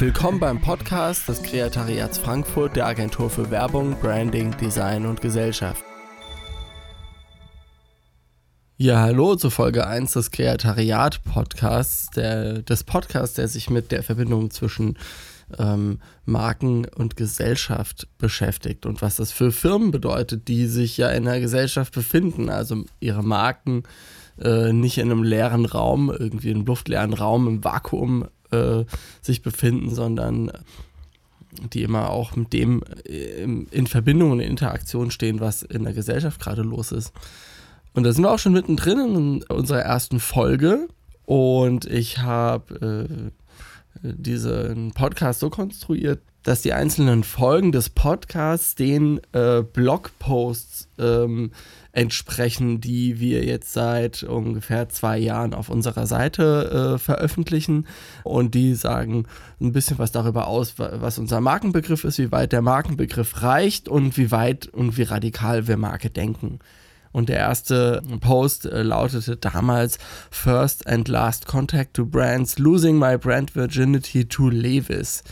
Willkommen beim Podcast des Kreatariats Frankfurt der Agentur für Werbung, Branding, Design und Gesellschaft. Ja, hallo zur Folge 1 des Kreatariat Podcasts, der, des Podcasts, der sich mit der Verbindung zwischen ähm, Marken und Gesellschaft beschäftigt und was das für Firmen bedeutet, die sich ja in der Gesellschaft befinden, also ihre Marken äh, nicht in einem leeren Raum, irgendwie einem luftleeren Raum im Vakuum äh, sich befinden, sondern die immer auch mit dem äh, in Verbindung und in Interaktion stehen, was in der Gesellschaft gerade los ist. Und da sind wir auch schon mittendrin in unserer ersten Folge. Und ich habe äh, diesen Podcast so konstruiert, dass die einzelnen Folgen des Podcasts den äh, Blogposts ähm, entsprechen, die wir jetzt seit ungefähr zwei Jahren auf unserer Seite äh, veröffentlichen. Und die sagen ein bisschen was darüber aus, was unser Markenbegriff ist, wie weit der Markenbegriff reicht und wie weit und wie radikal wir Marke denken. Und der erste Post äh, lautete damals First and Last Contact to Brands, Losing My Brand Virginity to Levis.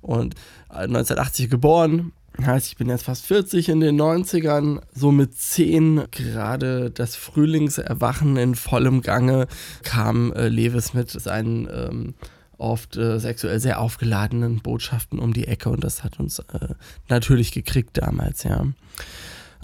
Und 1980 äh, geboren, Heißt, ich bin jetzt fast 40 in den 90ern, so mit 10 gerade das Frühlingserwachen in vollem Gange kam äh, Lewis mit seinen ähm, oft äh, sexuell sehr aufgeladenen Botschaften um die Ecke und das hat uns äh, natürlich gekriegt damals, ja.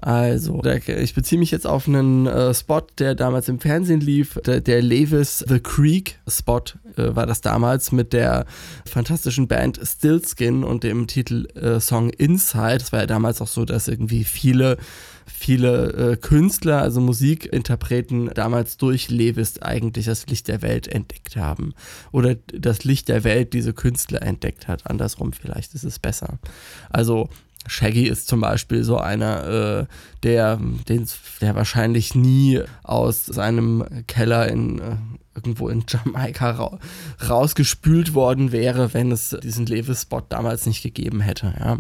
Also, ich beziehe mich jetzt auf einen äh, Spot, der damals im Fernsehen lief. Der, der Levis The Creek Spot äh, war das damals mit der fantastischen Band Stillskin und dem Titelsong äh, Inside. Es war ja damals auch so, dass irgendwie viele viele äh, Künstler, also Musikinterpreten, damals durch Levis eigentlich das Licht der Welt entdeckt haben. Oder das Licht der Welt diese Künstler entdeckt hat. Andersrum vielleicht ist es besser. Also Shaggy ist zum Beispiel so einer, äh, der, den, der wahrscheinlich nie aus seinem Keller in äh, irgendwo in Jamaika ra rausgespült worden wäre, wenn es diesen Levis-Spot damals nicht gegeben hätte. Ja.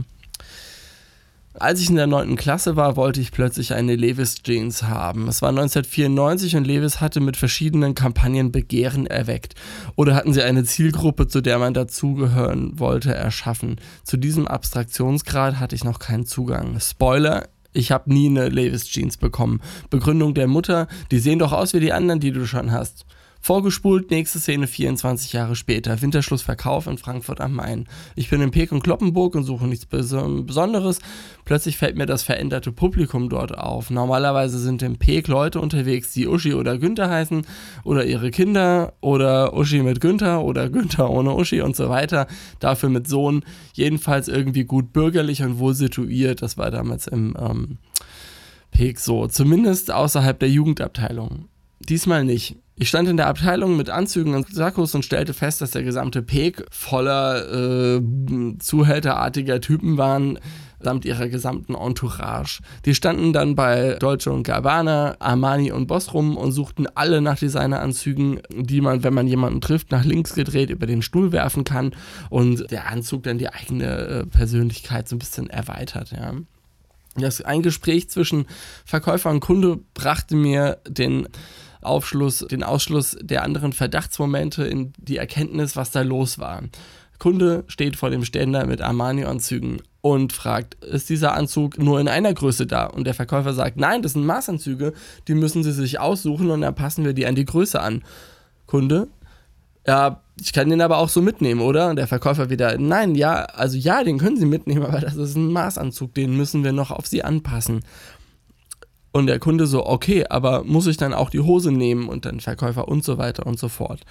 Als ich in der 9. Klasse war, wollte ich plötzlich eine Levis Jeans haben. Es war 1994 und Levis hatte mit verschiedenen Kampagnen Begehren erweckt. Oder hatten sie eine Zielgruppe, zu der man dazugehören wollte, erschaffen. Zu diesem Abstraktionsgrad hatte ich noch keinen Zugang. Spoiler, ich habe nie eine Levis Jeans bekommen. Begründung der Mutter, die sehen doch aus wie die anderen, die du schon hast. Vorgespult, nächste Szene 24 Jahre später. Winterschlussverkauf in Frankfurt am Main. Ich bin in Pek und Kloppenburg und suche nichts Besonderes. Plötzlich fällt mir das veränderte Publikum dort auf. Normalerweise sind in Pek Leute unterwegs, die Uschi oder Günther heißen oder ihre Kinder oder Uschi mit Günther oder Günther ohne Uschi und so weiter. Dafür mit Sohn. Jedenfalls irgendwie gut bürgerlich und wohl situiert. Das war damals im ähm, Pek so. Zumindest außerhalb der Jugendabteilung. Diesmal nicht. Ich stand in der Abteilung mit Anzügen und Sakkos und stellte fest, dass der gesamte Peg voller äh, zuhälterartiger Typen waren, samt ihrer gesamten Entourage. Die standen dann bei Dolce und Gabbana, Armani und Boss rum und suchten alle nach Designeranzügen, die man, wenn man jemanden trifft, nach links gedreht über den Stuhl werfen kann und der Anzug dann die eigene äh, Persönlichkeit so ein bisschen erweitert, ja. Das, ein Gespräch zwischen Verkäufer und Kunde brachte mir den Aufschluss, den Ausschluss der anderen Verdachtsmomente in die Erkenntnis, was da los war. Kunde steht vor dem Ständer mit Armani-Anzügen und fragt, ist dieser Anzug nur in einer Größe da? Und der Verkäufer sagt, nein, das sind Maßanzüge, die müssen Sie sich aussuchen und dann passen wir die an die Größe an. Kunde, ja, ich kann den aber auch so mitnehmen, oder? Und der Verkäufer wieder, nein, ja, also ja, den können Sie mitnehmen, aber das ist ein Maßanzug, den müssen wir noch auf Sie anpassen. Und der Kunde so, okay, aber muss ich dann auch die Hose nehmen und dann Verkäufer und so weiter und so fort.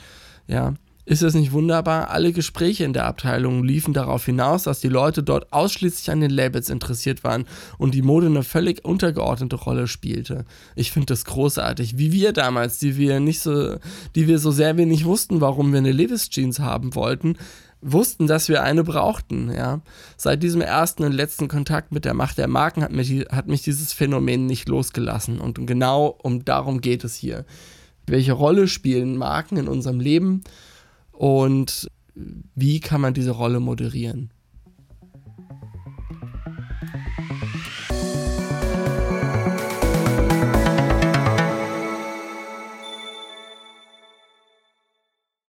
Ja, ist das nicht wunderbar? Alle Gespräche in der Abteilung liefen darauf hinaus, dass die Leute dort ausschließlich an den Labels interessiert waren und die Mode eine völlig untergeordnete Rolle spielte. Ich finde das großartig, wie wir damals, die wir nicht so, die wir so sehr wenig wussten, warum wir eine Levis Jeans haben wollten, wussten, dass wir eine brauchten. Ja. Seit diesem ersten und letzten Kontakt mit der Macht der Marken hat mich, hat mich dieses Phänomen nicht losgelassen. Und genau um darum geht es hier. Welche Rolle spielen Marken in unserem Leben und wie kann man diese Rolle moderieren?